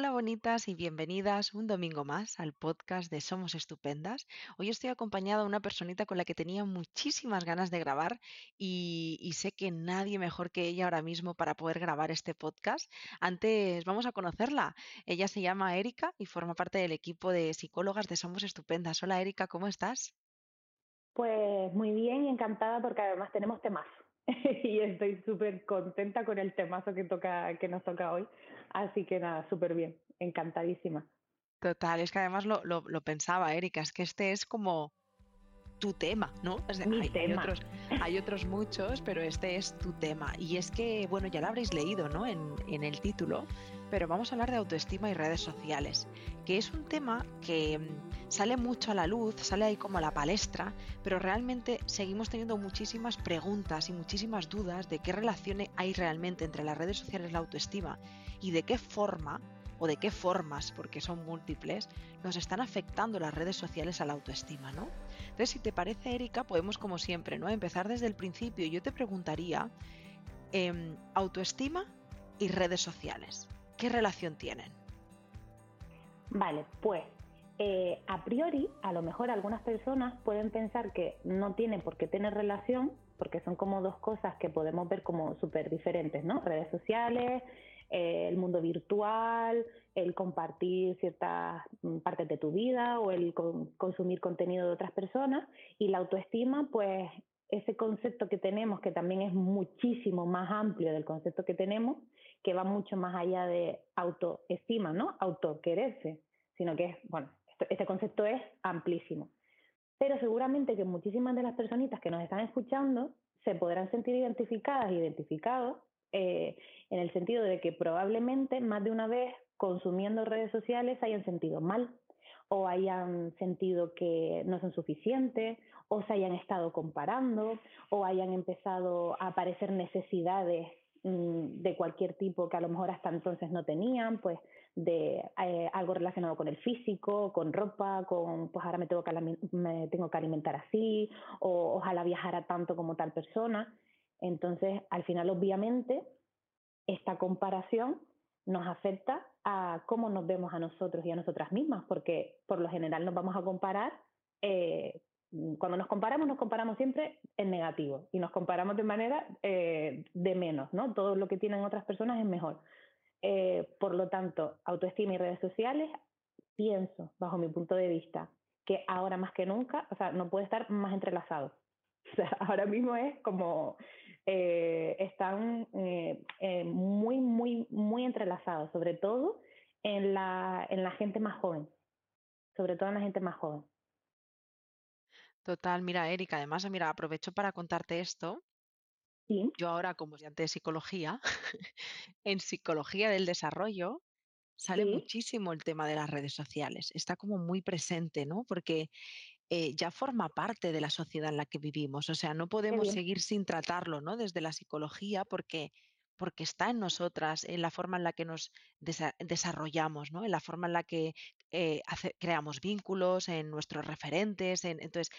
Hola bonitas y bienvenidas un domingo más al podcast de Somos Estupendas. Hoy estoy acompañada de una personita con la que tenía muchísimas ganas de grabar y, sé que nadie mejor que ella ahora mismo para poder grabar este podcast. Antes vamos a conocerla. Ella se llama Erika y forma parte del equipo de psicólogas de Somos Estupendas. Hola Erika, ¿cómo estás? Pues muy bien y encantada porque además tenemos temas. y estoy súper contenta con el temazo que, toca, que nos toca hoy. Así que nada, súper bien, encantadísima. Total, es que además lo, lo, lo pensaba, Erika, es que este es como tu tema, ¿no? Mi hay, tema. Hay otros, hay otros muchos, pero este es tu tema. Y es que, bueno, ya lo habréis leído, ¿no? En, en el título, pero vamos a hablar de autoestima y redes sociales, que es un tema que mm, sale mucho a la luz, sale ahí como a la palestra, pero realmente seguimos teniendo muchísimas preguntas y muchísimas dudas de qué relación hay realmente entre las redes sociales y la autoestima y de qué forma o de qué formas, porque son múltiples, nos están afectando las redes sociales a la autoestima, ¿no? Entonces, si te parece, Erika, podemos, como siempre, ¿no? Empezar desde el principio. Yo te preguntaría, eh, autoestima y redes sociales, ¿qué relación tienen? Vale, pues eh, a priori, a lo mejor algunas personas pueden pensar que no tienen por qué tener relación, porque son como dos cosas que podemos ver como súper diferentes, ¿no? Redes sociales, eh, el mundo virtual, el compartir ciertas mm, partes de tu vida o el con, consumir contenido de otras personas. Y la autoestima, pues ese concepto que tenemos, que también es muchísimo más amplio del concepto que tenemos, que va mucho más allá de autoestima, ¿no? Autoquererse, sino que es, bueno, este concepto es amplísimo. Pero seguramente que muchísimas de las personitas que nos están escuchando se podrán sentir identificadas, identificados eh, en el sentido de que probablemente más de una vez consumiendo redes sociales hayan sentido mal o hayan sentido que no son suficientes o se hayan estado comparando o hayan empezado a aparecer necesidades de cualquier tipo que a lo mejor hasta entonces no tenían, pues de eh, algo relacionado con el físico, con ropa, con pues ahora me tengo que, me tengo que alimentar así o ojalá viajara tanto como tal persona. Entonces, al final, obviamente, esta comparación nos afecta a cómo nos vemos a nosotros y a nosotras mismas, porque por lo general nos vamos a comparar, eh, cuando nos comparamos, nos comparamos siempre en negativo y nos comparamos de manera eh, de menos, ¿no? Todo lo que tienen otras personas es mejor. Eh, por lo tanto, autoestima y redes sociales, pienso, bajo mi punto de vista, que ahora más que nunca, o sea, no puede estar más entrelazado. O sea, ahora mismo es como eh, están eh, eh, muy, muy, muy entrelazados, sobre todo en la, en la gente más joven, sobre todo en la gente más joven. Total, mira, Erika, además, mira, aprovecho para contarte esto. Sí. Yo ahora, como estudiante de psicología, en psicología del desarrollo sale Sí. muchísimo el tema de las redes sociales. Está como muy presente, ¿no? Porque eh, ya forma parte de la sociedad en la que vivimos. O sea, no podemos seguir sin tratarlo, ¿no? Desde la psicología, porque, porque está en nosotras, en la forma en la que nos desa- desarrollamos, ¿no? En la forma en la que eh, hace- creamos vínculos, en nuestros referentes. En, entonces,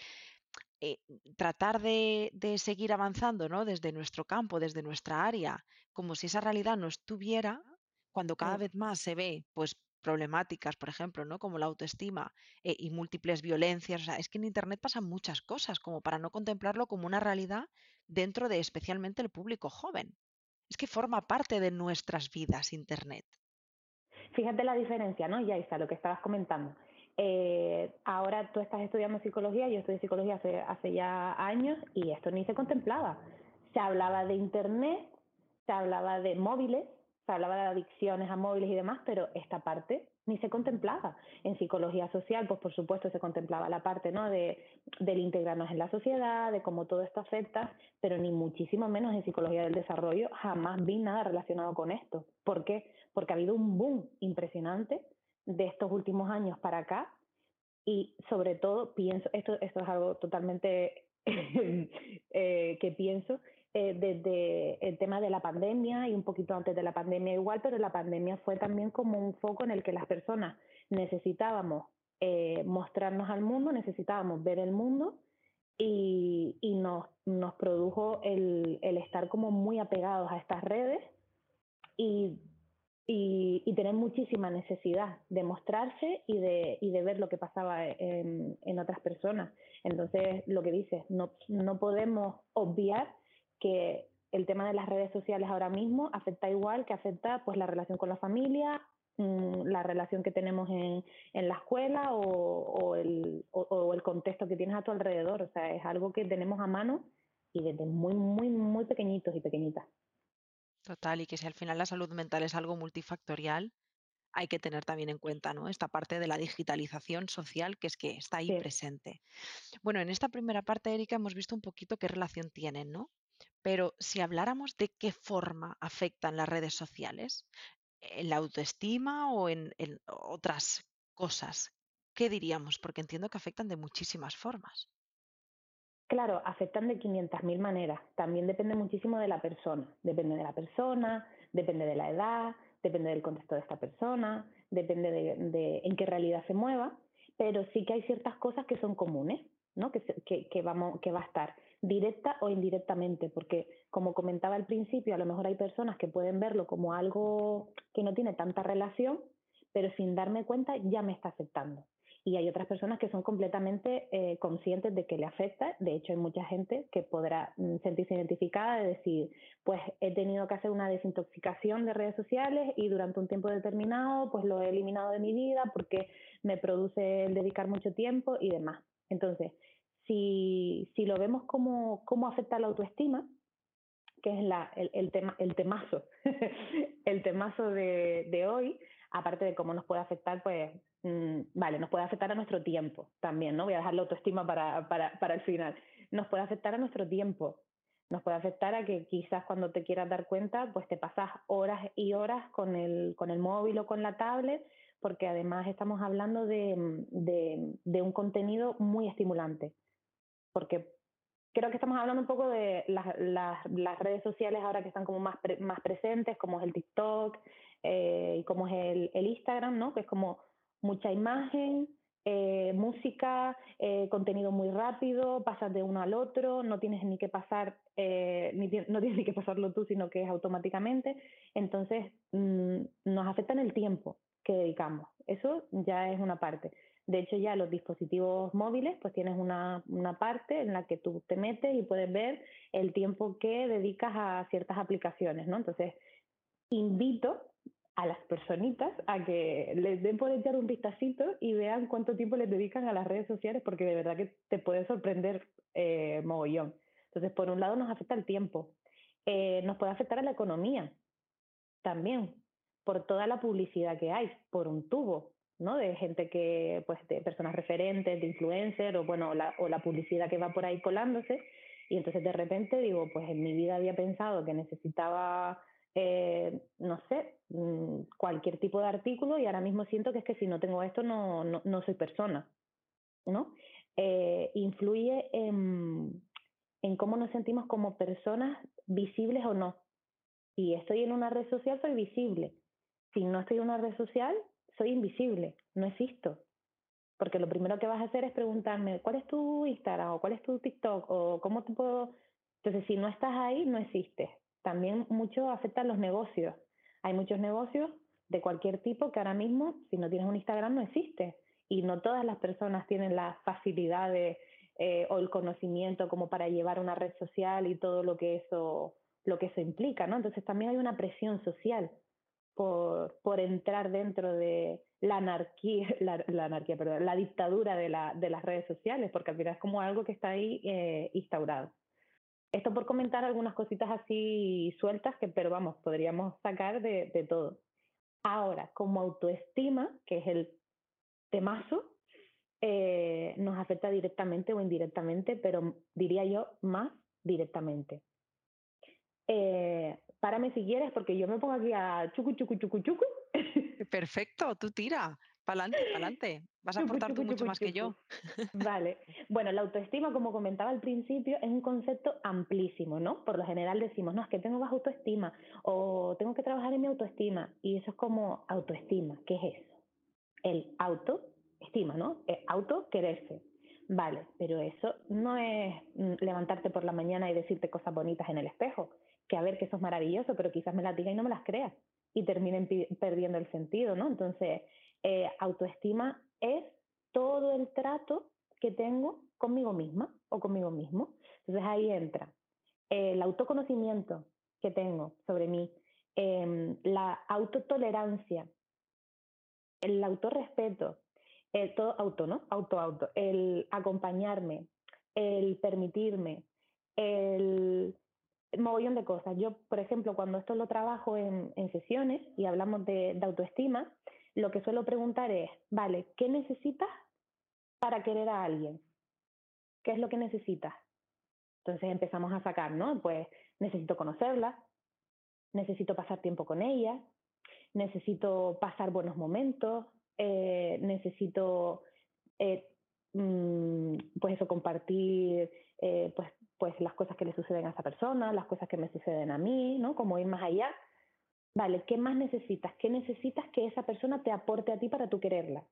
eh, tratar de, de seguir avanzando, ¿no? Desde nuestro campo, desde nuestra área, como si esa realidad no estuviera, cuando cada Mm. vez más se ve, pues problemáticas, por ejemplo, ¿no? Como la autoestima eh, y múltiples violencias. O sea, es que en Internet pasan muchas cosas como para no contemplarlo como una realidad dentro de especialmente el público joven. Es que forma parte de nuestras vidas Internet. Fíjate la diferencia, ¿no, Yaisa, lo que estabas comentando. Eh, ahora tú estás estudiando psicología, yo estudié psicología hace, hace ya años y esto ni se contemplaba. Se hablaba de Internet, se hablaba de móviles, se hablaba de adicciones a móviles y demás, pero esta parte ni se contemplaba. En psicología social, pues por supuesto se contemplaba la parte ¿no? de, del integrarnos en la sociedad, de cómo todo esto afecta, pero ni muchísimo menos en psicología del desarrollo jamás vi nada relacionado con esto. ¿Por qué? Porque ha habido un boom impresionante de estos últimos años para acá y sobre todo pienso, esto, esto es algo totalmente eh, que pienso, eh, desde el tema de la pandemia y un poquito antes de la pandemia igual, pero la pandemia fue también como un foco en el que las personas necesitábamos eh, mostrarnos al mundo, necesitábamos ver el mundo y, y nos, nos produjo el, el estar como muy apegados a estas redes y y, tener muchísima necesidad de mostrarse y de, y de ver lo que pasaba en, en, otras personas. Entonces, lo que dices, no, no podemos obviar que el tema de las redes sociales ahora mismo afecta igual que afecta pues la relación con la familia, mm, la relación que tenemos en, en la escuela o, o, el, o, el contexto que tienes a tu alrededor. O sea, es algo que tenemos a mano y desde muy, muy, muy pequeñitos y pequeñitas. Total, y que si al final la salud mental es algo multifactorial, hay que tener también en cuenta ¿no? esta parte de la digitalización social que es que está ahí presente. Bueno, en esta primera parte, Erika, hemos visto un poquito qué relación tienen, ¿no? Pero si habláramos de qué forma afectan las redes sociales, en la autoestima o en, otras cosas, ¿qué diríamos? Porque entiendo que afectan de muchísimas formas. Claro, afectan de 500.000 maneras. También depende muchísimo de la persona. Depende de la persona, depende de la edad, depende del contexto de esta persona, depende de, en qué realidad se mueva, pero sí que hay ciertas cosas que son comunes, ¿no? que, que, vamos, que va a estar directa o indirectamente, porque como comentaba al principio, a lo mejor hay personas que pueden verlo como algo que no tiene tanta relación, pero sin darme cuenta ya me está afectando y hay otras personas que son completamente eh, conscientes de que le afecta. De hecho, hay mucha gente que podrá mm, sentirse identificada de decir, pues he tenido que hacer una desintoxicación de redes sociales y durante un tiempo determinado, pues lo he eliminado de mi vida porque me produce el dedicar mucho tiempo y demás. Entonces, si, si lo vemos como cómo afecta la autoestima, que es la, el, tema, el temazo, el temazo de, de hoy, aparte de cómo nos puede afectar, pues, mm, vale, nos puede afectar a nuestro tiempo también, ¿no? Voy a dejar la autoestima para, para, para el final. Nos puede afectar a nuestro tiempo, nos puede afectar a que quizás cuando te quieras dar cuenta, pues te pasas horas y horas con el, con el móvil o con la tablet, porque además estamos hablando de, de un contenido muy estimulante. Porque creo que estamos hablando un poco de las, redes sociales ahora que están como más, más presentes, como es el TikTok, eh, y como es el, Instagram, ¿no? Que es como mucha imagen, eh, música, eh, contenido muy rápido, pasas de uno al otro, no tienes ni que pasar, ni no tienes ni que pasarlo tú, sino que es automáticamente. Entonces, mm, nos afecta en el tiempo que dedicamos. Eso ya es una parte. De hecho, ya los dispositivos móviles, pues tienes una, una, parte en la que tú te metes y puedes ver el tiempo que dedicas a ciertas aplicaciones, ¿no? Entonces, invito a las personitas a que les den por echar un vistacito y vean cuánto tiempo les dedican a las redes sociales, porque de verdad que te puede sorprender eh, mogollón. Entonces, por un lado nos afecta el tiempo, eh, nos puede afectar a la economía también, por toda la publicidad que hay, por un tubo, ¿no? De gente que, pues, de personas referentes, de influencer, o bueno, la, o la publicidad que va por ahí colándose. Y entonces de repente digo, pues en mi vida había pensado que necesitaba eh, no sé, mm, cualquier tipo de artículo y ahora mismo siento que es que si no tengo esto no, no, no soy persona, ¿no? Eh, influye en, en cómo nos sentimos como personas visibles o no. Si estoy en una red social, soy visible. Si no estoy en una red social, invisible, no existo. Porque lo primero que vas a hacer es preguntarme, ¿cuál es tu Instagram o cuál es tu TikTok o cómo te puedo... Entonces, si no estás ahí, no existes también mucho afecta a los negocios. Hay muchos negocios de cualquier tipo que ahora mismo, si no tienes un Instagram, no existe. Y no todas las personas tienen las facilidades eh, o el conocimiento como para llevar una red social y todo lo que eso, lo que eso implica, ¿no? Entonces también hay una presión social por, por entrar dentro de la anarquía, la, anarquía, perdón, la dictadura de, la, de las redes sociales, porque al final es como algo que está ahí eh, instaurado. Esto por comentar algunas cositas así sueltas, que, pero vamos, podríamos sacar de, de todo. Ahora, como autoestima, que es el temazo, eh, nos afecta directamente o indirectamente, pero diría yo más directamente. Eh, párame si quieres, porque yo me pongo aquí a chucu, chucu, chucu, chucu. Perfecto, tú tira. Pa'lante, pa'lante. Vas a aportar tú mucho más que yo. Vale. Bueno, la autoestima, como comentaba al principio, es un concepto amplísimo, ¿no? Por lo general decimos, no, es que tengo baja autoestima o tengo que trabajar en mi autoestima. Y eso es como autoestima. ¿Qué es eso? El autoestima, ¿no? El auto quererse. Vale, pero eso no es mm, levantarte por la mañana y decirte cosas bonitas en el espejo. Que a ver, que eso es maravilloso, pero quizás me las diga y no me las creas. y terminen perdiendo el sentido, ¿no? Entonces, eh, autoestima es todo el trato que tengo conmigo misma o conmigo mismo. Entonces ahí entra el autoconocimiento que tengo sobre mí, em, la autotolerancia, el autorrespeto, el todo auto, ¿no? Auto, auto, el acompañarme, el permitirme, el mogollón de cosas. Yo, por ejemplo, cuando esto lo trabajo en, sesiones y hablamos de, autoestima, lo que suelo preguntar es, vale, ¿qué necesitas para querer a alguien? ¿Qué es lo que necesitas? Entonces empezamos a sacar, ¿no? Pues necesito conocerla, necesito pasar tiempo con ella, necesito pasar buenos momentos, eh, necesito eh, mm, pues eso, compartir eh, pues, que le suceden a esa persona, las cosas que me suceden a mí, ¿no? Como ir más allá. Vale, ¿qué más necesitas? ¿Qué necesitas que esa persona te aporte a ti para tú quererla?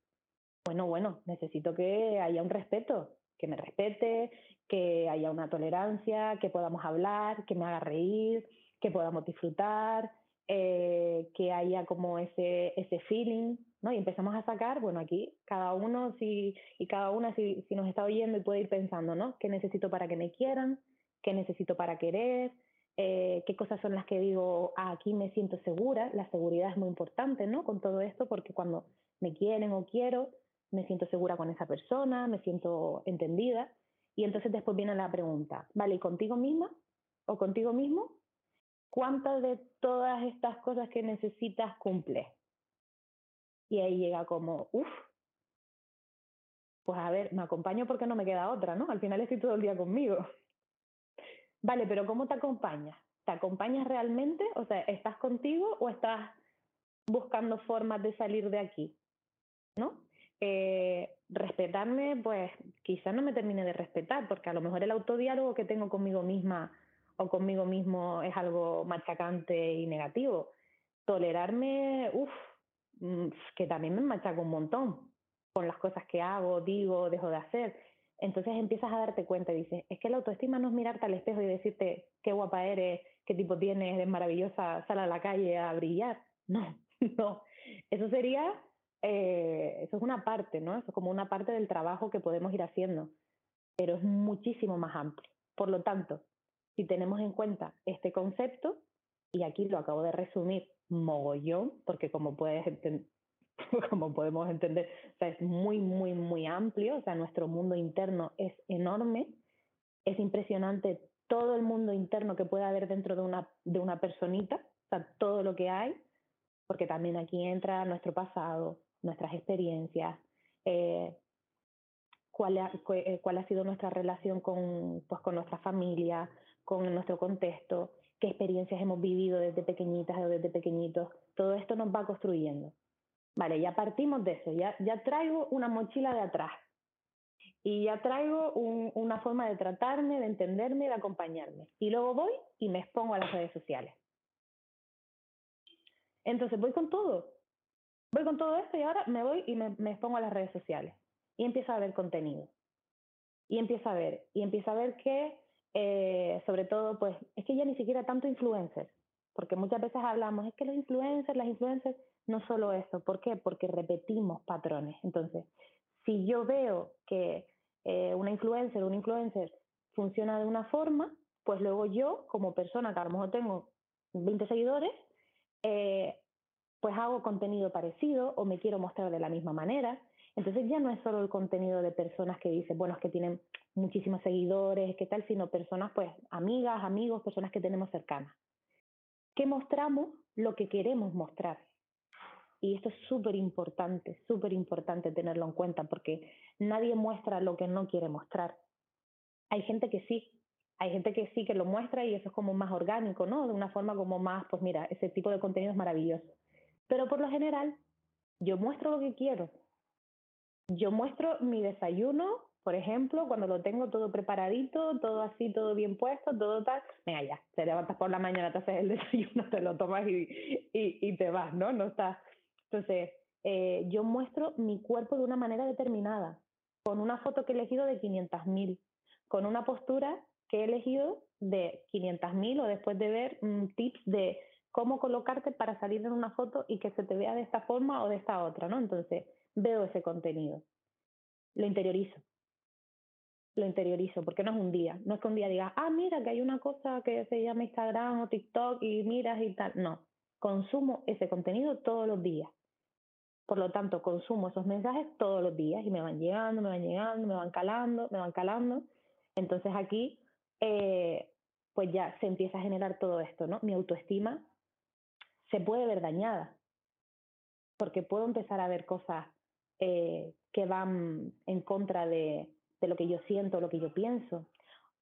Bueno, bueno, necesito que haya un respeto, que me respete, que haya una tolerancia, que podamos hablar, que me haga reír, que podamos disfrutar, eh, que haya como ese, ese feeling, ¿no? Y empezamos a sacar, bueno, aquí cada uno si, y cada una si, si nos está oyendo y puede ir pensando, ¿no? ¿Qué necesito para que me quieran? ¿Qué necesito para querer? Eh, qué cosas son las que digo, ah, aquí me siento segura, la seguridad es muy importante, ¿no? Con todo esto, porque cuando me quieren o quiero, me siento segura con esa persona, me siento entendida. Y entonces después viene la pregunta, ¿vale? ¿Y contigo misma o contigo mismo? ¿Cuántas de todas estas cosas que necesitas cumple? Y ahí llega como, uff, pues a ver, me acompaño porque no me queda otra, ¿no? Al final estoy todo el día conmigo. Vale, pero ¿cómo te acompañas? ¿Te acompañas realmente? O sea, ¿estás contigo o estás buscando formas de salir de aquí? ¿No? Eh, respetarme, pues quizás no me termine de respetar, porque a lo mejor el autodiálogo que tengo conmigo misma o conmigo mismo es algo machacante y negativo. Tolerarme, uff, mm, que también me machaca un montón con las cosas que hago, digo, dejo de hacer. Entonces empiezas a darte cuenta y dices, es que la autoestima no es mirarte al espejo y decirte qué guapa eres, qué tipo tienes, eres maravillosa, sal a la calle a brillar. No, no. Eso sería eh, eso es una parte, ¿no? Eso es como una parte del trabajo que podemos ir haciendo, pero es muchísimo más amplio. Por lo tanto, si tenemos en cuenta este concepto, y aquí lo acabo de resumir mogollón, porque como puedes como podemos entender, es muy, muy, muy amplio, o sea, nuestro mundo interno es enorme, es impresionante todo el mundo interno que puede haber dentro de una, de una personita, o sea, todo lo que hay, porque también aquí entra nuestro pasado, nuestras experiencias, eh, cuál, ha, eh, cuál ha sido nuestra relación con, pues, con nuestra familia, con nuestro contexto, qué experiencias hemos vivido desde pequeñitas o desde pequeñitos. Todo esto nos va construyendo. Vale, ya partimos de eso, ya, ya traigo una mochila de atrás y ya traigo una forma de tratarme, de entenderme, de acompañarme. Y luego voy y me expongo a las redes sociales. Entonces voy con todo, voy con todo esto y ahora me voy y me, me expongo a las redes sociales y empiezo a ver contenido. Y empiezo a ver, y empiezo a ver que, eh, sobre todo, pues, es que ya ni siquiera tanto influencers, porque muchas veces hablamos, es que los influencers, las influencers, no solo eso, ¿por qué? Porque repetimos patrones. Entonces, si yo veo que eh, una influencer, un influencer funciona de una forma, pues luego yo, como persona que a lo mejor tengo 20 seguidores, eh, pues hago contenido parecido o me quiero mostrar de la misma manera. Entonces ya no es solo el contenido de personas que dicen, bueno, es que tienen muchísimos seguidores, qué tal, sino personas, pues, amigas, amigos, personas que tenemos cercanas. Que mostramos lo que queremos mostrar. Y esto es súper importante, súper importante tenerlo en cuenta, porque nadie muestra lo que no quiere mostrar. Hay gente que sí, hay gente que sí que lo muestra y eso es como más orgánico, ¿no? De una forma como más, pues mira, ese tipo de contenido es maravilloso. Pero por lo general, yo muestro lo que quiero. Yo muestro mi desayuno, por ejemplo, cuando lo tengo todo preparadito, todo así, todo bien puesto, todo tal. Mira, ya, te levantas por la mañana, te haces el desayuno, te lo tomas y, y, te vas, ¿no? No estás. Entonces, eh, yo muestro mi cuerpo de una manera determinada, con una foto que he elegido de 500.000, con una postura que he elegido de 500.000 o después de ver mm, tips de cómo colocarte para salir en una foto y que se te vea de esta forma o de esta otra, ¿no? Entonces, veo ese contenido, lo interiorizo, lo interiorizo, porque no es un día, no es que un día digas, ah, mira, que hay una cosa que se llama Instagram o TikTok y miras y tal, no, consumo ese contenido todos los días. Por lo tanto, consumo esos mensajes todos los días y me van llegando, me van llegando, me van calando, me van calando. Entonces aquí, eh, pues ya se empieza a generar todo esto, ¿no? Mi autoestima se puede ver dañada, porque puedo empezar a ver cosas eh, que van en contra de, de lo que yo siento, lo que yo pienso.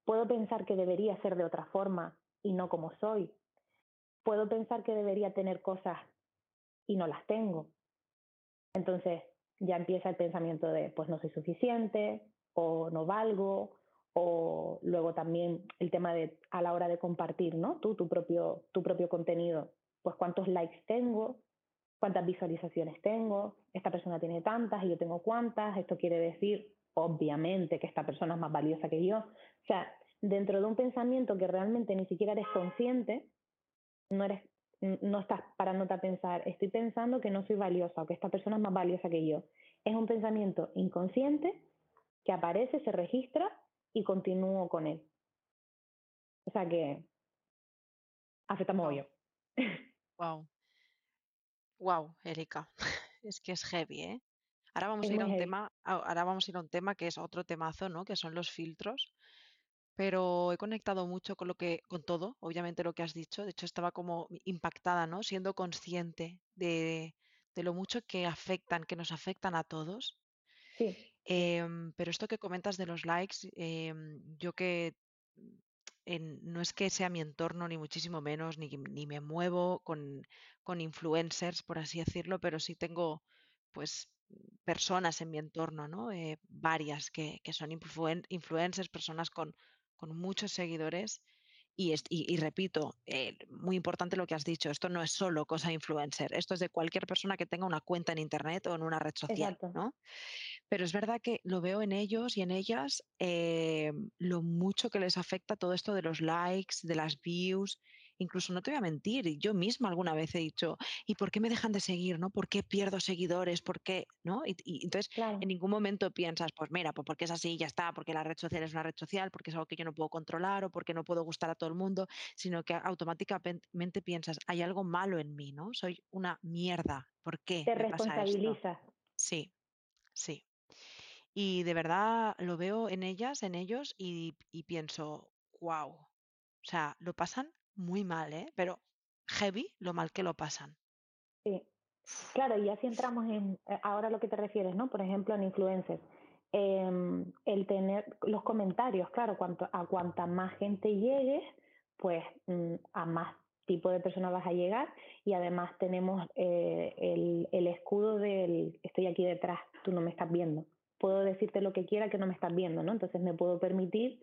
Puedo pensar que debería ser de otra forma y no como soy. Puedo pensar que debería tener cosas y no las tengo. Entonces ya empieza el pensamiento de pues no soy suficiente o no valgo o luego también el tema de a la hora de compartir, ¿no? Tú tu propio tu propio contenido pues cuántos likes tengo, cuántas visualizaciones tengo, esta persona tiene tantas y yo tengo cuántas, esto quiere decir obviamente que esta persona es más valiosa que yo. O sea, dentro de un pensamiento que realmente ni siquiera eres consciente, no eres no estás parándote a pensar, estoy pensando que no soy valiosa o que esta persona es más valiosa que yo. Es un pensamiento inconsciente que aparece, se registra y continúo con él. O sea que afecta yo. Wow. Wow, Erika. Es que es heavy, ¿eh? Ahora vamos a ir a un tema, ahora vamos a ir a un tema que es otro temazo, ¿no? Que son los filtros. Pero he conectado mucho con lo que, con todo, obviamente lo que has dicho. De hecho, estaba como impactada, ¿no? Siendo consciente de, de lo mucho que afectan, que nos afectan a todos. Sí. Em, pero esto que comentas de los likes, em, yo que no es que sea mi entorno, ni muchísimo menos, ni, ni me muevo con, con, influencers, por así decirlo, pero sí tengo pues personas en mi entorno, ¿no? Eh, varias que, que son influencers, personas con, con muchos seguidores. Y, y, repito, eh, muy importante lo que has dicho, esto no es solo cosa influencer, esto es de cualquier persona que tenga una cuenta en Internet o en una red social, ¿no? Pero es verdad que lo veo en ellos y en ellas eh, lo mucho que les afecta todo esto de los likes, de las views. Incluso no te voy a mentir, yo misma alguna vez he dicho, ¿y por qué me dejan de seguir? ¿no? ¿Por qué pierdo seguidores? ¿Por qué? ¿No? Y, entonces en ningún momento piensas, pues mira, pues porque es así, ya está, porque la red social es una red social, porque es algo que yo no puedo controlar o porque no puedo gustar a todo el mundo, sino que automáticamente piensas, hay algo malo en mí, ¿no? Soy una mierda. ¿Por qué? Te responsabilizas. Sí, sí. Y de verdad lo veo en ellas, en ellos, y, pienso, wow. O sea, lo pasan muy mal, ¿eh? Pero heavy lo mal que lo pasan. Sí. Claro, y así entramos en eh, ahora lo que te refieres, ¿no? Por ejemplo, en influencers. Em, el tener los comentarios, claro, cuanto, a cuanta más gente llegue, pues mm, a más tipo de personas vas a llegar y además tenemos eh, el, el escudo del estoy aquí detrás, tú no me estás viendo puedo decirte lo que quiera que no me estás viendo, ¿no? Entonces me puedo permitir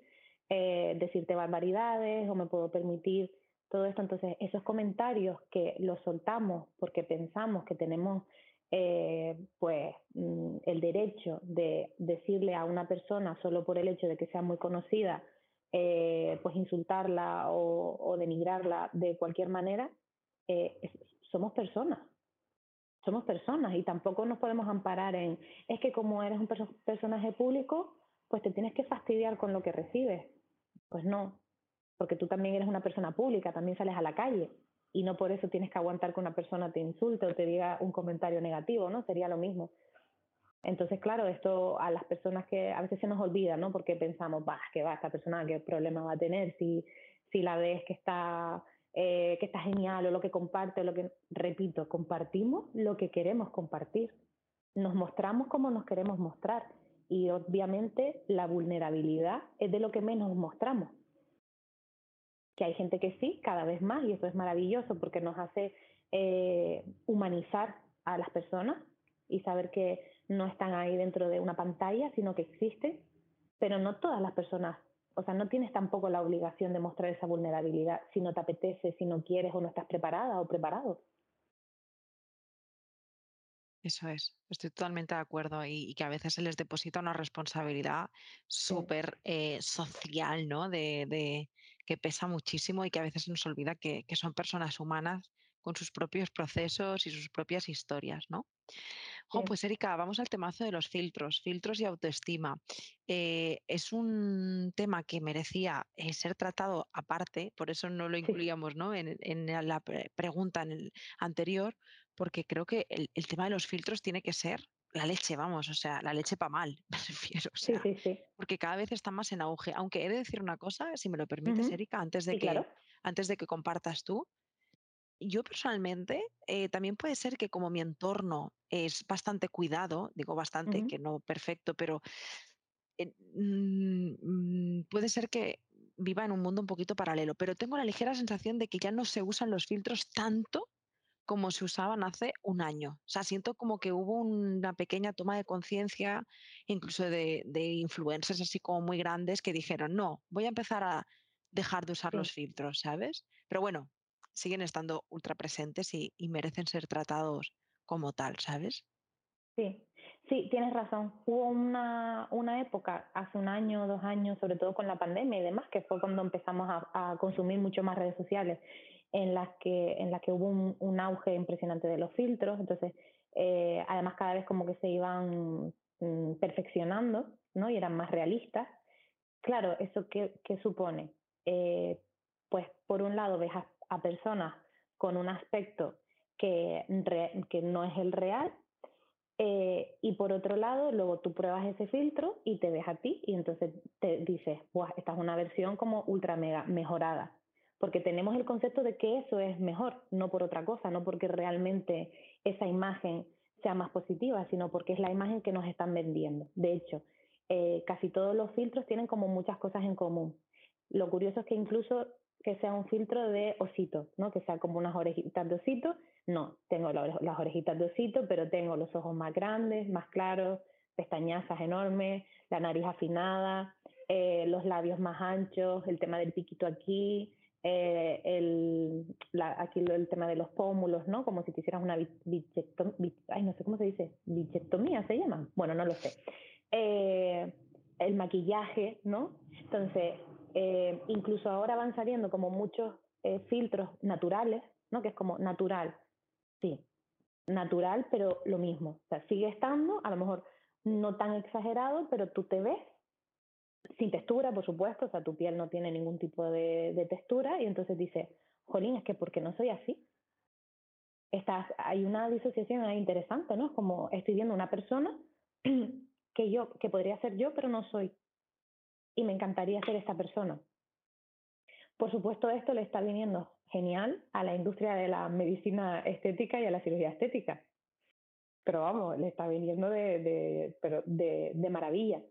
eh, decirte barbaridades o me puedo permitir todo esto. Entonces esos comentarios que los soltamos porque pensamos que tenemos eh, pues mm, el derecho de decirle a una persona solo por el hecho de que sea muy conocida, eh, pues insultarla o, o, denigrarla de cualquier manera, somos personas somos personas y tampoco nos podemos amparar en, es que como eres un personaje público, pues te tienes que fastidiar con lo que recibes. Pues no, porque tú también eres una persona pública, también sales a la calle y no por eso tienes que aguantar que una persona te insulte o te diga un comentario negativo, ¿no? Sería lo mismo. Entonces, claro, esto a las personas que a veces se nos olvida, ¿no? Porque pensamos, va, que va, esta persona, qué problema va a tener si, si la ves que está eh, que está genial o lo que comparte, o lo que, repito, compartimos lo que queremos compartir. Nos mostramos como nos queremos mostrar y obviamente la vulnerabilidad es de lo que menos mostramos. Que hay gente que sí, cada vez más, y eso es maravilloso porque nos hace eh, humanizar a las personas y saber que no están ahí dentro de una pantalla, sino que existen, pero no todas las personas o sea, no tienes tampoco la obligación de mostrar esa vulnerabilidad si no te apetece, si no quieres o no estás preparada o preparado. Eso es, estoy totalmente de acuerdo y, que a veces se les deposita una responsabilidad súper eh, social, ¿no? De, que pesa muchísimo y que a veces nos olvida que, que son personas humanas con sus propios procesos y sus propias historias, ¿no? pues Erika, vamos al temazo de los filtros, filtros y autoestima. Eh, es un tema que merecía eh, ser tratado aparte, por eso no lo incluíamos ¿no? En, la pregunta en el anterior, porque creo que el, tema de los filtros tiene que ser la leche, vamos, o sea, la leche para mal, me refiero. O sea, sí, sí, Porque cada vez está más en auge. Aunque he de decir una cosa, si me lo permites, Erika, antes de, que, antes de que compartas tú, yo personalmente eh, también puede ser que como mi entorno es bastante cuidado, digo bastante, que no perfecto, pero eh, mm, puede ser que viva en un mundo un poquito paralelo, pero tengo la ligera sensación de que ya no se usan los filtros tanto como se usaban hace un año. O sea, siento como que hubo una pequeña toma de conciencia, incluso de, de, influencers así como muy grandes, que dijeron, no, voy a empezar a dejar de usar los filtros, ¿sabes? Pero bueno, siguen estando ultra presentes y, merecen ser tratados como tal, ¿sabes? Sí, sí, tienes razón. Hubo una, una época, hace un año, dos años, sobre todo con la pandemia y demás, que fue cuando empezamos a, consumir mucho más redes sociales, en las que, en las que hubo un, auge impresionante de los filtros. Entonces, eh, además cada vez como que se iban mm, perfeccionando, ¿no? Y eran más realistas. Claro, ¿eso qué, qué supone? Eh, pues por un lado ves a personas con un aspecto que, que no es el real. Eh, y por otro lado, luego tú pruebas ese filtro y te ves a ti y entonces te dices, esta es una versión como ultra mega mejorada. Porque tenemos el concepto de que eso es mejor, no por otra cosa, no porque realmente esa imagen sea más positiva, sino porque es la imagen que nos están vendiendo. De hecho, eh, casi todos los filtros tienen como muchas cosas en común. Lo curioso es que incluso que sea un filtro de osito, ¿no? Que sea como unas orejitas de osito. No, tengo las orejitas de osito, pero tengo los ojos más grandes, más claros, pestañazas enormes, la nariz afinada, eh, los labios más anchos, el tema del piquito aquí, eh, el, aquí el tema de los pómulos, ¿no? Como si te hicieras una bichectomía, ay, no sé cómo se dice, bichectomía se llama, bueno, no lo sé. Eh, el maquillaje, ¿no? Entonces, eh, incluso ahora van saliendo como muchos eh, filtros naturales, ¿no? Que es como natural, sí, natural, pero lo mismo. O sea, sigue estando, a lo mejor no tan exagerado, pero tú te ves sin textura, por supuesto, o sea, tu piel no tiene ningún tipo de, textura y entonces dices, jolín, es que porque no soy así. Estás, hay una disociación interesante, ¿no? Es como estoy viendo una persona que yo, que podría ser yo, pero no soy y me encantaría ser esta persona. Por supuesto, esto le está viniendo genial a la industria de la medicina estética y a la cirugía estética. Pero vamos, le está viniendo de, pero de maravilla,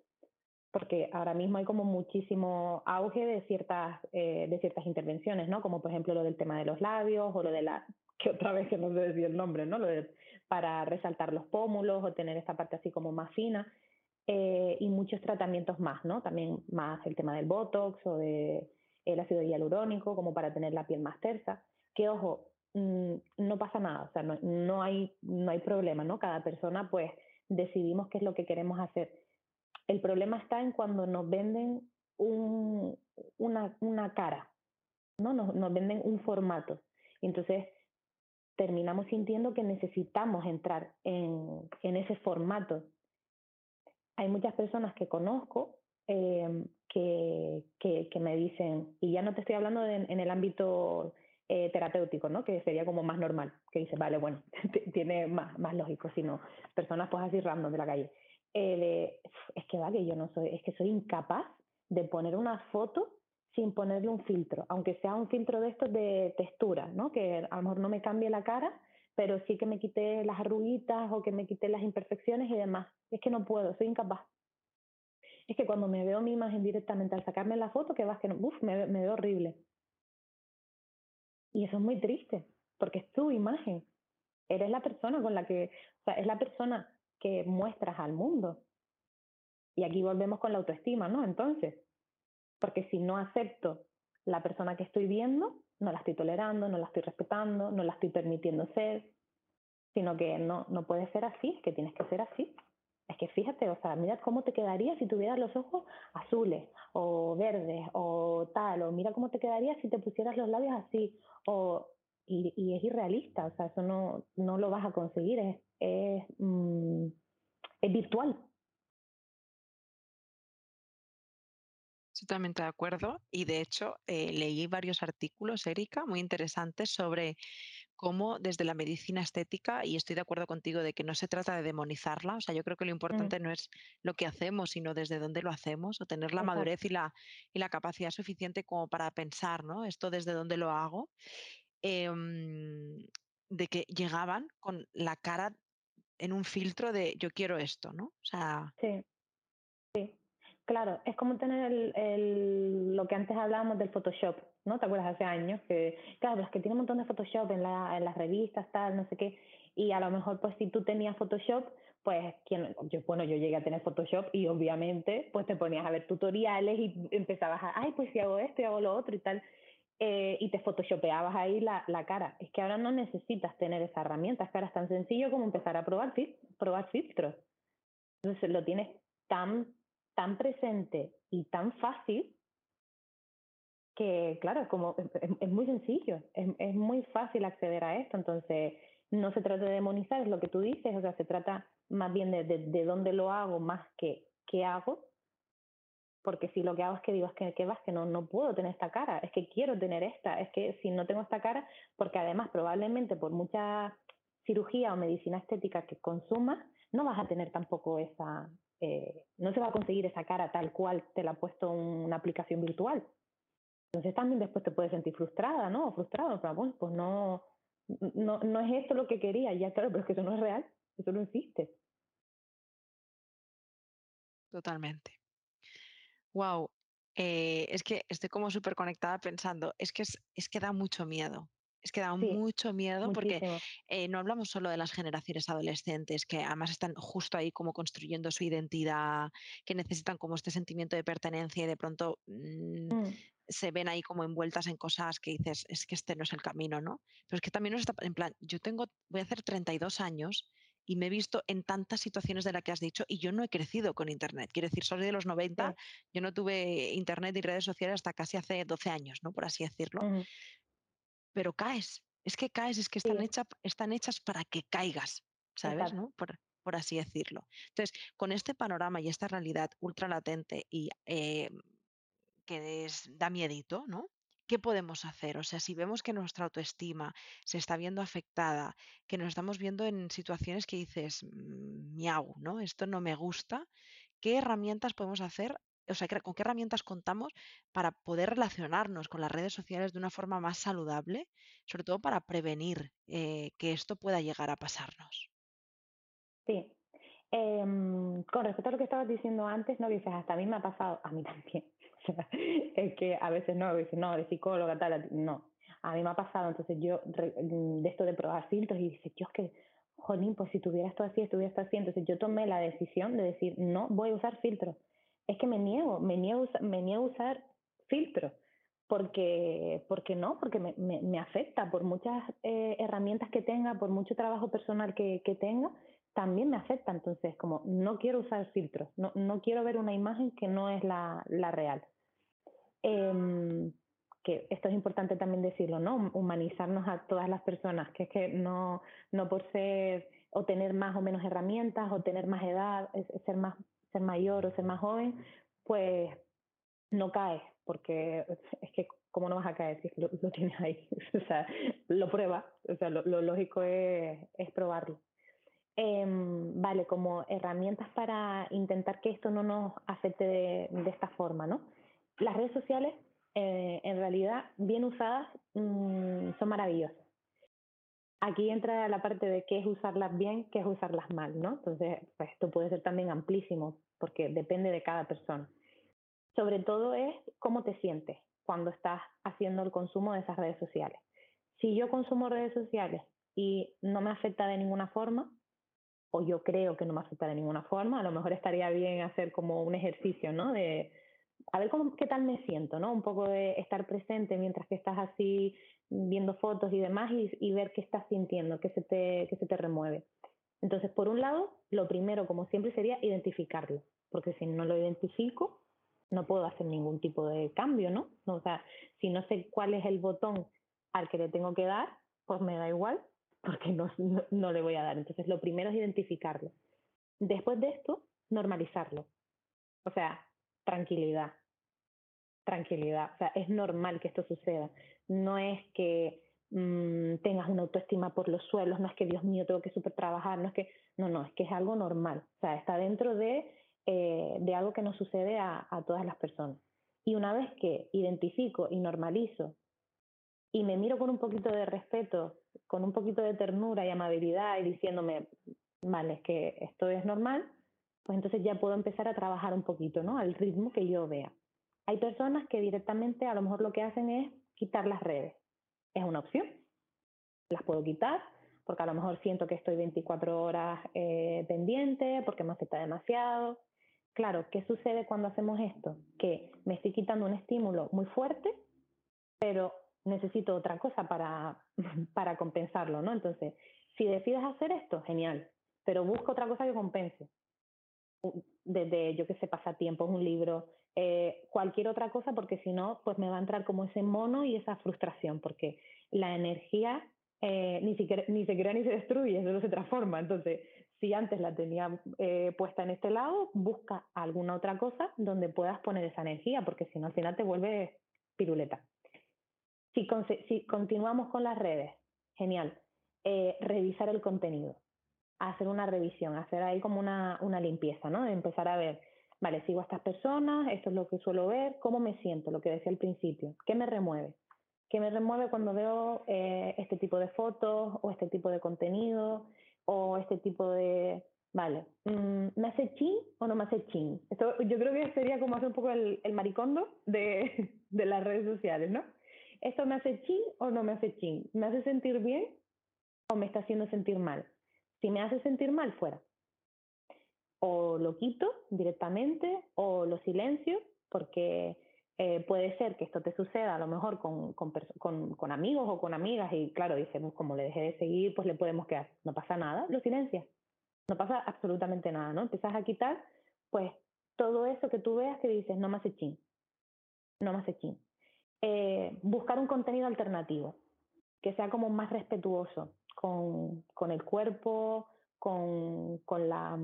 porque ahora mismo hay como muchísimo auge de ciertas, eh, de ciertas intervenciones, ¿no? Como por ejemplo lo del tema de los labios o lo de la, que otra vez que no sé decir el nombre, ¿no? Lo de para resaltar los pómulos o tener esta parte así como más fina. Eh, y muchos tratamientos más, ¿no? También más el tema del Botox o del el ácido hialurónico, como para tener la piel más tersa. Que ojo, mm, no pasa nada, o sea, no, no, hay, no hay problema, ¿no? Cada persona, pues, decidimos qué es lo que queremos hacer. El problema está en cuando nos venden un, una, cara, ¿no? Nos, venden un formato. Entonces terminamos sintiendo que necesitamos entrar en, ese formato hay muchas personas que conozco eh, que, que, me dicen, y ya no te estoy hablando en el ámbito eh, terapéutico, ¿no? que sería como más normal, que dice, vale, bueno, tiene más, más lógico, sino personas pues así random de la calle. Eh, es que vale, yo no soy, es que soy incapaz de poner una foto sin ponerle un filtro, aunque sea un filtro de estos de textura, ¿no? que a lo mejor no me cambie la cara, pero sí que me quité las arruguitas o que me quité las imperfecciones y demás. Es que no puedo, soy incapaz. Es que cuando me veo mi imagen directamente al sacarme la foto, que vas que no, uf, me, me veo horrible. Y eso es muy triste, porque es tu imagen. Eres la persona con la que, o sea, es la persona que muestras al mundo. Y aquí volvemos con la autoestima, ¿no? Entonces, porque si no acepto la persona que estoy viendo, no la estoy tolerando, no la estoy respetando, no la estoy permitiendo ser. sino que no, no puede ser así, es que tienes que ser así. Es que fíjate, o sea, mira cómo te quedaría si tuvieras los ojos azules o verdes o tal, o mira cómo te quedaría si te pusieras los labios así, o, y, es irrealista, o sea, eso no, no lo vas a conseguir, es, mm, es virtual. Totalmente de acuerdo. Y de hecho, eh, leí varios artículos, Erika, muy interesantes sobre cómo desde la medicina estética, y estoy de acuerdo contigo de que no se trata de demonizarla, o sea, yo creo que lo mm. importante no es lo que hacemos, sino desde dónde lo hacemos, o tener la madurez y la, y la capacidad suficiente como para pensar, ¿no? Esto desde dónde lo hago, em, de que llegaban con la cara en un filtro de yo quiero esto, ¿no? O sea... Sí, sí. Claro, es como tener el, lo que antes hablábamos del Photoshop, ¿no? ¿Te acuerdas hace años? Que, claro, es que tiene un montón de Photoshop en, la, en las revistas, tal, no sé qué. Y a lo mejor, pues si tú tenías Photoshop, pues, ¿quién, yo, bueno, yo llegué a tener Photoshop y obviamente, pues te ponías a ver tutoriales y empezabas a, ay, pues si hago esto y hago lo otro y tal. Eh, y te photoshopeabas ahí la, la, cara. Es que ahora no necesitas tener esa herramienta, es que ahora es tan sencillo como empezar a probar, probar filtros. Entonces lo tienes tan tan presente y tan fácil que, claro, es, como, es, muy sencillo, es, es, muy fácil acceder a esto. Entonces, no se trata de demonizar, es lo que tú dices, o sea, se trata más bien de, de, dónde lo hago más que qué hago. Porque si lo que hago es que digo, es que, ¿qué vas? Que no, no puedo tener esta cara, es que quiero tener esta, es que si no tengo esta cara, porque además probablemente por mucha cirugía o medicina estética que consumas, no vas a tener tampoco esa, eh, no se va a conseguir esa cara tal cual te la ha puesto una aplicación virtual. Entonces también después te puedes sentir frustrada, ¿no? O frustrado, pero bueno, pues no, no, no es esto lo que quería, ya claro, pero es que eso no es real, eso no existe. Totalmente. Wow, eh, es que estoy como súper conectada pensando, es que, es, es que da mucho miedo. Es que da mucho miedo porque eh, no hablamos solo de las generaciones adolescentes que además están justo ahí como construyendo su identidad, que necesitan como este sentimiento de pertenencia y de pronto mm, mm. se ven ahí como envueltas en cosas que dices, es que este no es el camino, ¿no? Pero es que también nos está, en plan, yo tengo, voy a hacer 32 años y me he visto en tantas situaciones de las que has dicho y yo no he crecido con Internet. Quiero decir, soy de los 90, yo no tuve Internet y redes sociales hasta casi hace 12 años, ¿no? Por así decirlo pero caes. Es que caes, es que están, están hechas para que caigas, ¿sabes? ¿no? Por, por, así decirlo. Entonces, con este panorama y esta realidad ultra latente y eh, que es, da miedito, ¿no? ¿Qué podemos hacer? O sea, si vemos que nuestra autoestima se está viendo afectada, que nos estamos viendo en situaciones que dices, mm, miau, ¿no? Esto no me gusta, ¿qué herramientas podemos hacer o sea, con qué herramientas contamos para poder relacionarnos con las redes sociales de una forma más saludable, sobre todo para prevenir eh, que esto pueda llegar a pasarnos. Sí. Em, con respecto a lo que estabas diciendo antes, no dices, hasta a mí me ha pasado, a mí también. es que a veces no, a veces no, de psicóloga, tal, no. A mí me ha pasado, entonces yo, mm, de esto de probar filtros, y dices, Dios, que, jolín, pues si tuviera esto así, estuviera esto así, entonces yo tomé la decisión de decir, no voy a usar filtros es que me niego, me niego, me niego a usar filtros, porque, porque no, porque me, me, afecta, por muchas eh, herramientas que tenga, por mucho trabajo personal que, que, tenga, también me afecta. Entonces, como no quiero usar filtros, no, no quiero ver una imagen que no es la, la real. Em, que esto es importante también decirlo, ¿no? Humanizarnos a todas las personas, que es que no, no por ser o tener más o menos herramientas o tener más edad, ser más ser mayor o ser más joven, pues no caes, porque es que cómo no vas a caer si lo, tienes ahí, o sea, lo pruebas, o sea, lo, lógico es, es probarlo. Em, vale, como herramientas para intentar que esto no nos afecte de esta forma, ¿no? Las redes sociales, eh, en realidad, bien usadas, mm, son maravillosas aquí entra la parte de qué es usarlas bien, qué es usarlas mal, ¿no? Entonces, pues esto puede ser también amplísimo, porque depende de cada persona. Sobre todo es cómo te sientes cuando estás haciendo el consumo de esas redes sociales. Si yo consumo redes sociales y no me afecta de ninguna forma, o yo creo que no me afecta de ninguna forma, a lo mejor estaría bien hacer como un ejercicio, ¿no? De a ver cómo, qué tal me siento, ¿no? Un poco de estar presente mientras que estás así viendo fotos y demás y, ver qué estás sintiendo, qué se, te, qué se te remueve. Entonces, por un lado, lo primero, como siempre, sería identificarlo, porque si no lo identifico, no puedo hacer ningún tipo de cambio, ¿no? O sea, si no sé cuál es el botón al que le tengo que dar, pues me da igual, porque no, no, le voy a dar. Entonces, lo primero es identificarlo. Después de esto, normalizarlo. O sea, tranquilidad. Tranquilidad. O sea, es normal que esto suceda. No es que mmm, tengas una autoestima por los suelos, no es que, Dios mío, tengo que super trabajar, no es que, no, no, es que es algo normal. O sea, está dentro de, eh, de algo que nos sucede a, a todas las personas. Y una vez que identifico y normalizo y me miro con un poquito de respeto, con un poquito de ternura y amabilidad y diciéndome, vale, es que esto es normal, pues entonces ya puedo empezar a trabajar un poquito, ¿no? Al ritmo que yo vea. Hay personas que directamente a lo mejor lo que hacen es quitar las redes. Es una opción. Las puedo quitar porque a lo mejor siento que estoy 24 horas eh, pendiente, porque me afecta demasiado. Claro, ¿qué sucede cuando hacemos esto? Que me estoy quitando un estímulo muy fuerte, pero necesito otra cosa para, para compensarlo, ¿no? Entonces, si decides hacer esto, genial, pero busca otra cosa que compense. Desde, yo que sé, pasatiempos, un libro, eh, cualquier otra cosa, porque si no, pues me va a entrar como ese mono y esa frustración, porque la energía eh, ni, siquiera, ni se crea ni se destruye, solo se transforma. Entonces, si antes la tenía eh, puesta en este lado, busca alguna otra cosa donde puedas poner esa energía, porque si no, al final te vuelve piruleta. Si, continuamos con las redes, genial. Revisar el contenido, hacer una revisión, hacer ahí como una, una limpieza, ¿no? De empezar a ver, vale, sigo a estas personas, esto es lo que suelo ver, cómo me siento, lo que decía al principio, qué me remueve. ¿Qué me remueve cuando veo eh, este tipo de fotos o este tipo de contenido o este tipo de, vale, mm, ¿me hace chin o no me hace chin? Esto yo creo que sería como hacer un poco el, el maricondo de, de las redes sociales, ¿no? ¿esto me hace chin o no me hace chin? ¿Me hace sentir bien o me está haciendo sentir mal? Si me hace sentir mal, fuera. O lo quito directamente o lo silencio, porque eh, puede ser que esto te suceda a lo mejor con, con, con, amigos o con amigas y claro, dicen, como le dejé de seguir, pues le podemos quedar. No pasa nada, lo silencias. No pasa absolutamente nada, ¿no? Empiezas a quitar, pues, todo eso que tú veas que dices, no me hace. No me hace. Eh, buscar un contenido alternativo, que sea como más respetuoso con, el cuerpo, con, con, la,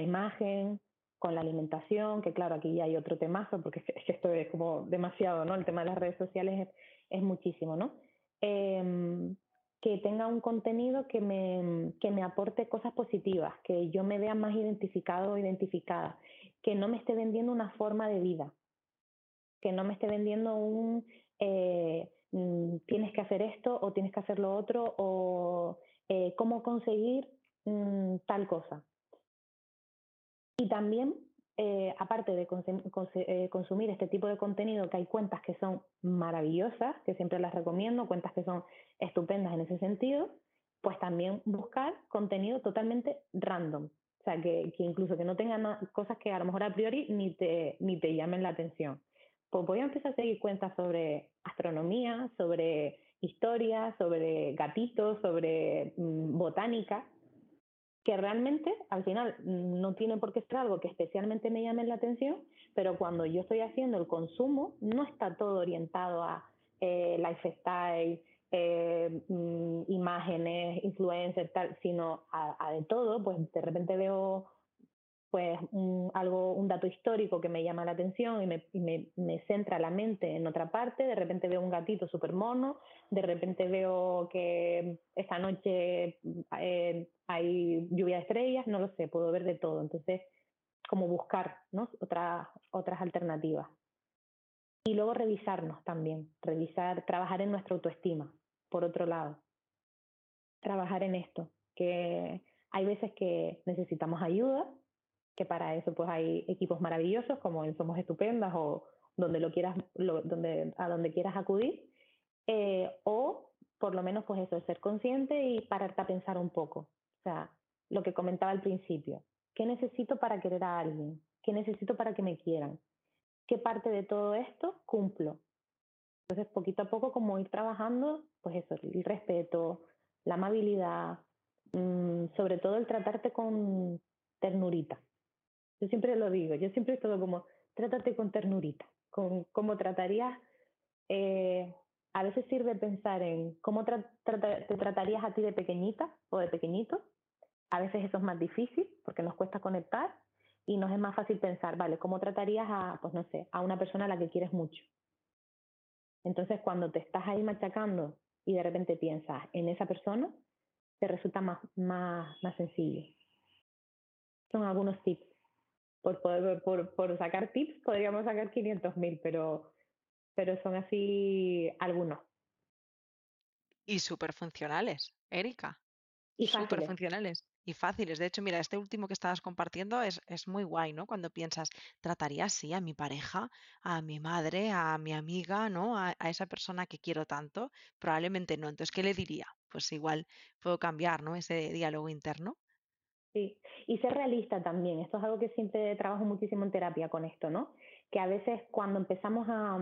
imagen, con la alimentación, que claro, aquí ya hay otro temazo, porque esto es como demasiado, ¿no? El tema de las redes sociales es, es muchísimo, ¿no? Em, que tenga un contenido que me, que me aporte cosas positivas, que yo me vea más identificado o identificada, que no me esté vendiendo una forma de vida, que no me esté vendiendo un eh, mm, tienes que hacer esto o tienes que hacer lo otro o eh, cómo conseguir mm, tal cosa. Y también, eh, aparte de consumir este tipo de contenido, que hay cuentas que son maravillosas, que siempre las recomiendo, cuentas que son estupendas en ese sentido, pues también buscar contenido totalmente random. O sea, que, que incluso que no tengan cosas que a lo mejor a priori ni te, ni te llamen la atención pues voy a empezar a seguir cuentas sobre astronomía, sobre historia, sobre gatitos, sobre mm, botánica, que realmente al final mm, no tiene por qué ser algo que especialmente me llame la atención, pero cuando yo estoy haciendo el consumo no está todo orientado a eh, lifestyle, eh, mm, imágenes, influencers, tal, sino a, a, de todo, pues de repente veo pues un, algo, un dato histórico que me llama la atención y me, me, me, centra la mente en otra parte, de repente veo un gatito súper mono, de repente veo que esta noche eh, hay lluvia de estrellas, no lo sé, puedo ver de todo. Entonces, como buscar ¿no? otras, otras alternativas. Y luego revisarnos también, revisar, trabajar en nuestra autoestima, por otro lado. Trabajar en esto, que hay veces que necesitamos ayuda, que para eso pues hay equipos maravillosos como en Somos Estupendas o donde lo quieras, donde, a donde quieras acudir, eh, o por lo menos pues eso, ser consciente y pararte a pensar un poco. O sea, lo que comentaba al principio, ¿qué necesito para querer a alguien? ¿Qué necesito para que me quieran? ¿Qué parte de todo esto cumplo? Entonces, poquito a poco, como ir trabajando, pues eso, el respeto, la amabilidad, mm, sobre todo el tratarte con ternurita. Yo siempre lo digo, yo siempre he estado como, trátate con ternurita, con cómo tratarías, eh, a veces sirve pensar en cómo te tratarías a ti de pequeñita o de pequeñito, a veces eso es más difícil porque nos cuesta conectar y nos es más fácil pensar, vale, ¿cómo tratarías a, pues no sé, a una persona a la que quieres mucho? Entonces, cuando te estás ahí machacando y de repente piensas en esa persona, te resulta más, más, más sencillo. Son algunos tips. Por, poder, por, por sacar tips podríamos sacar 500.000, pero, pero son así algunos. Y súper funcionales, Erika. Y súper funcionales y fáciles. De hecho, mira, este último que estabas compartiendo es, es muy guay, ¿no? Cuando piensas, trataría así a mi pareja, a mi madre, a mi amiga, ¿no? A, a, esa persona que quiero tanto. Probablemente no. Entonces, ¿qué le diría? Pues igual puedo cambiar, ¿no? Ese diálogo interno. Sí, y ser realista también. Esto es algo que siempre trabajo muchísimo en terapia con esto, ¿no? Que a veces cuando empezamos a,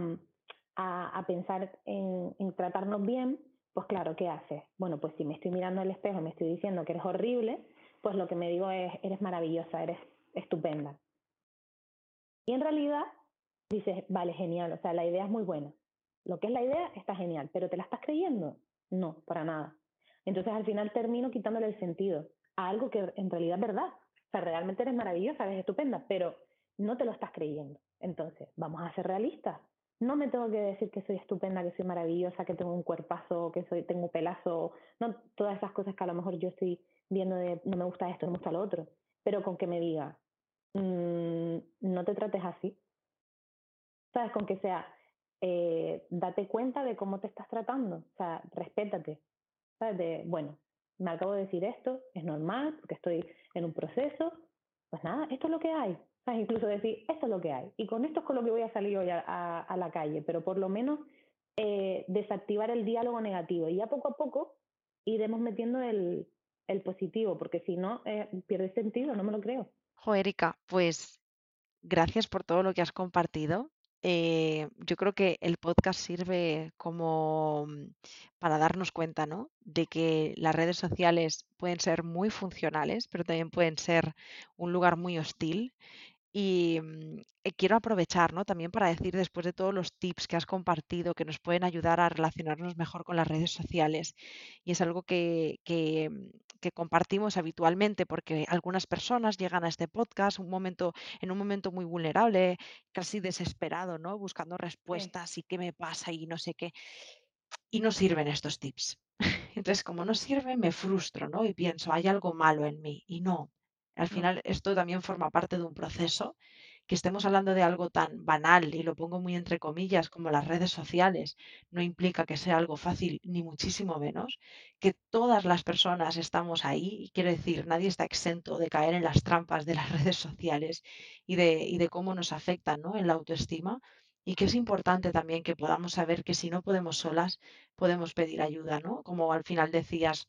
a, a pensar en, en tratarnos bien, pues claro, ¿qué haces? Bueno, pues si me estoy mirando al espejo me estoy diciendo que eres horrible, pues lo que me digo es, eres maravillosa, eres estupenda. Y en realidad dices, vale, genial, o sea, la idea es muy buena. Lo que es la idea está genial, pero ¿te la estás creyendo? No, para nada. Entonces al final termino quitándole el sentido a algo que en realidad es verdad. O sea, realmente eres maravillosa, eres estupenda, pero no te lo estás creyendo. Entonces, vamos a ser realistas. No me tengo que decir que soy estupenda, que soy maravillosa, que tengo un cuerpazo, que soy, tengo pelazo, no todas esas cosas que a lo mejor yo estoy viendo de no me gusta esto, no me gusta lo otro, pero con que me diga, mmm, no te trates así. ¿Sabes? Con que sea, eh, date cuenta de cómo te estás tratando, o sea, respétate. ¿Sabes? De, bueno, me acabo de decir esto, es normal, porque estoy en un proceso, pues nada, esto es lo que hay incluso decir, esto es lo que hay. Y con esto es con lo que voy a salir hoy a, a, la calle, pero por lo menos eh, desactivar el diálogo negativo. Y ya poco a poco iremos metiendo el, el positivo, porque si no, eh, pierde sentido, no me lo creo. Jo, Erika, pues gracias por todo lo que has compartido. Eh, yo creo que el podcast sirve como mm, para darnos cuenta, ¿no? De que las redes sociales pueden ser muy funcionales, pero también pueden ser un lugar muy hostil y mm, eh, quiero aprovechar ¿no? también para decir, después de todos los tips que has compartido, que nos pueden ayudar a relacionarnos mejor con las redes sociales, y es algo que, que, mm, que compartimos habitualmente, porque algunas personas llegan a este podcast un momento, en un momento muy vulnerable, casi desesperado, ¿no? buscando respuestas y qué me pasa y no sé qué. Y no sirven estos tips. Entonces, como no sirven, me frustro, ¿no? Y pienso, hay algo malo en mí. Y no, al final, esto también forma parte de un proceso. Que estemos hablando de algo tan banal, y lo pongo muy entre comillas, como las redes sociales, no implica que sea algo fácil, ni muchísimo menos. Que todas las personas estamos ahí, y quiero decir, nadie está exento de caer en las trampas de las redes sociales y de, y de cómo nos afectan ¿no? en la autoestima y que es importante también que podamos saber que si no podemos solas, podemos pedir ayuda, ¿no? Como al final decías,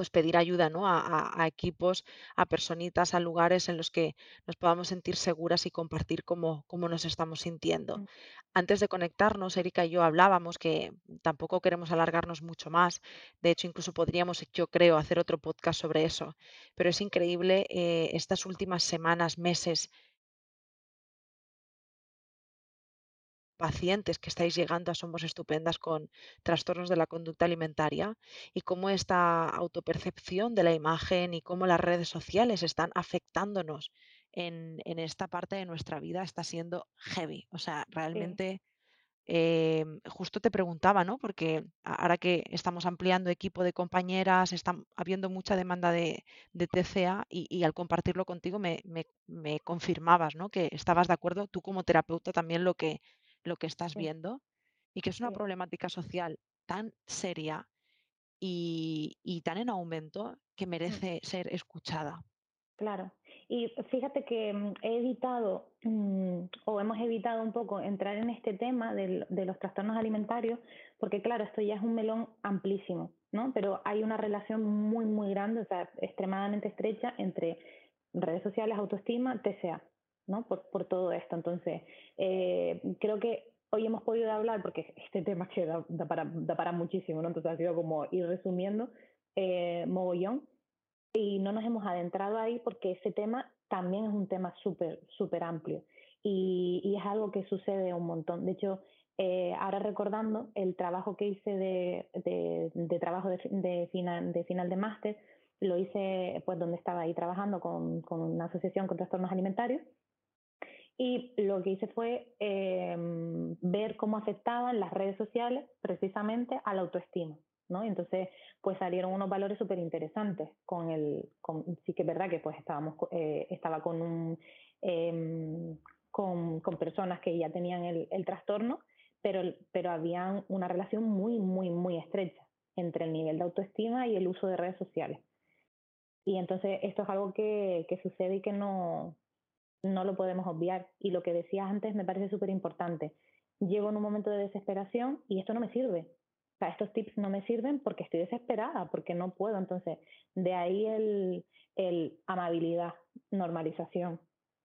pues pedir ayuda ¿no? a, equipos, a personitas, a lugares en los que nos podamos sentir seguras y compartir cómo, cómo nos estamos sintiendo. Mm. Antes de conectarnos, Erika y yo hablábamos que tampoco queremos alargarnos mucho más. De hecho, incluso podríamos, yo creo, hacer otro podcast sobre eso. Pero es increíble eh, estas últimas semanas, meses pacientes que estáis llegando a Somos Estupendas con trastornos de la conducta alimentaria y cómo esta autopercepción de la imagen y cómo las redes sociales están afectándonos en, esta parte de nuestra vida está siendo heavy. O sea, realmente... Em, justo te preguntaba, ¿no? Porque ahora que estamos ampliando equipo de compañeras, está habiendo mucha demanda de, TCA y, al compartirlo contigo me, me, confirmabas, ¿no? Que estabas de acuerdo, tú como terapeuta también lo que, lo que estás viendo y que es una problemática social tan seria y, tan en aumento que mm. merece ser escuchada. Claro. Y fíjate que mm, he evitado, mm, o hemos evitado un poco entrar en este tema de, de, los trastornos alimentarios, porque claro, esto ya es un melón amplísimo, ¿no? Pero hay una relación muy, muy grande, o sea, extremadamente estrecha entre redes sociales, autoestima, TCA. ¿No? Por, por todo esto. Entonces, eh, creo que hoy hemos podido hablar, porque este tema que da, para, da para muchísimo, ¿no? Entonces ha sido como ir resumiendo eh, mogollón y no nos hemos adentrado ahí porque ese tema también es un tema súper, súper amplio y, y, es algo que sucede un montón. De hecho, eh, ahora recordando el trabajo que hice de, de, de trabajo de, de, final de final de máster, lo hice pues donde estaba ahí trabajando con, con una asociación con trastornos alimentarios y lo que hice fue eh, ver cómo afectaban las redes sociales precisamente a la autoestima. ¿no? entonces, pues salieron unos valores súper interesantes con el, con, sí que es verdad que pues estábamos, eh, estaba eh, con, con, personas que ya tenían el, el trastorno, pero, pero había una relación muy, muy, muy estrecha entre el nivel de autoestima y el uso de redes sociales. Y entonces esto es algo que, que sucede y que no, no lo podemos obviar. Y lo que decías antes me parece súper importante. Llego en un momento de desesperación y esto no me sirve. O estos tips no me sirven porque estoy desesperada, porque no puedo. Entonces, de ahí el, amabilidad, normalización.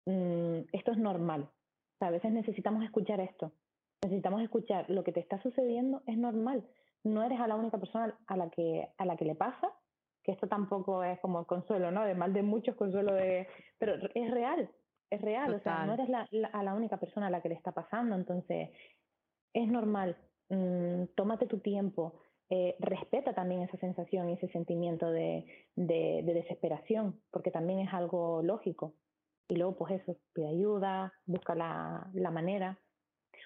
Mm, esto es normal. A veces necesitamos escuchar esto. Necesitamos escuchar lo que te está sucediendo es normal. No eres a la única persona a la que, a la que le pasa, que esto tampoco es como consuelo, ¿no? Además de muchos consuelo de... Pero es real, es real, o sea, no eres la, la, a la única persona a la que le está pasando, entonces es normal, mm, tómate tu tiempo, eh, respeta también esa sensación y ese sentimiento de, de, de, desesperación, porque también es algo lógico. Y luego, pues eso, pide ayuda, busca la, la manera.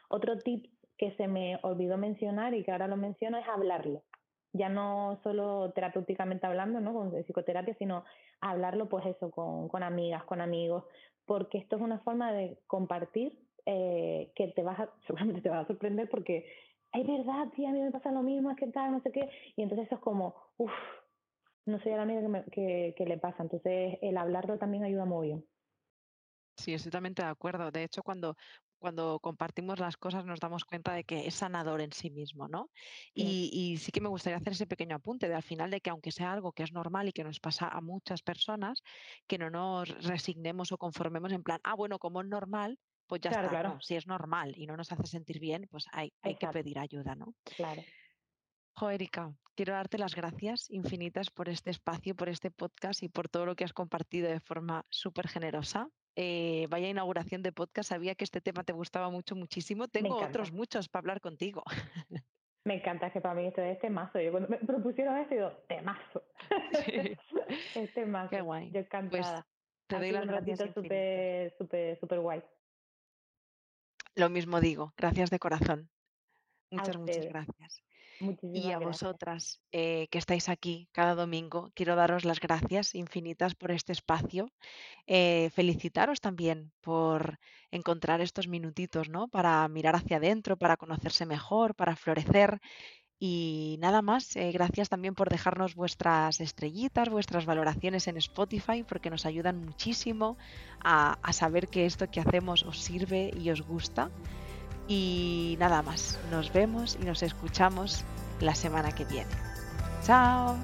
Otro tip que se me olvidó mencionar y que ahora lo menciono es hablarlo. Ya no solo terapéuticamente hablando, ¿no? Con psicoterapia, sino hablarlo, pues eso, con, con amigas, con amigos, porque esto es una forma de compartir eh, que te vas a, seguramente te va a sorprender porque es verdad, tía, a mí me pasa lo mismo, es que tal, no sé qué, y entonces eso es como, uff, no soy la única que, me, que, que, le pasa, entonces el hablarlo también ayuda muy bien. Sí, estoy totalmente de acuerdo. De hecho, cuando, cuando compartimos las cosas nos damos cuenta de que es sanador en sí mismo, ¿no? Y, y, sí que me gustaría hacer ese pequeño apunte de al final de que aunque sea algo que es normal y que nos pasa a muchas personas, que no nos resignemos o conformemos en plan, ah, bueno, como es normal, pues ya claro, está. Claro. No, si es normal y no nos hace sentir bien, pues hay, hay que pedir ayuda, ¿no? Claro. Jo, Erika, quiero darte las gracias infinitas por este espacio, por este podcast y por todo lo que has compartido de forma súper generosa eh, vaya inauguración de podcast. Sabía que este tema te gustaba mucho, muchísimo. Tengo otros muchos para hablar contigo. Me encanta que para mí esto es temazo. Yo cuando me propusieron esto, digo, temazo. Sí. es temazo. Qué guay. Yo encantada. Pues te doy las un ratito súper, súper, súper guay. Lo mismo digo. Gracias de corazón. Muchas, muchas gracias. Muchísimas y a gracias. vosotras eh, que estáis aquí cada domingo, quiero daros las gracias infinitas por este espacio. Eh, felicitaros también por encontrar estos minutitos, ¿no? Para mirar hacia adentro, para conocerse mejor, para florecer. Y nada más, eh, gracias también por dejarnos vuestras estrellitas, vuestras valoraciones en Spotify, porque nos ayudan muchísimo a, a saber que esto que hacemos os sirve y os gusta. Y nada más, nos vemos y nos escuchamos la semana que viene. Chao.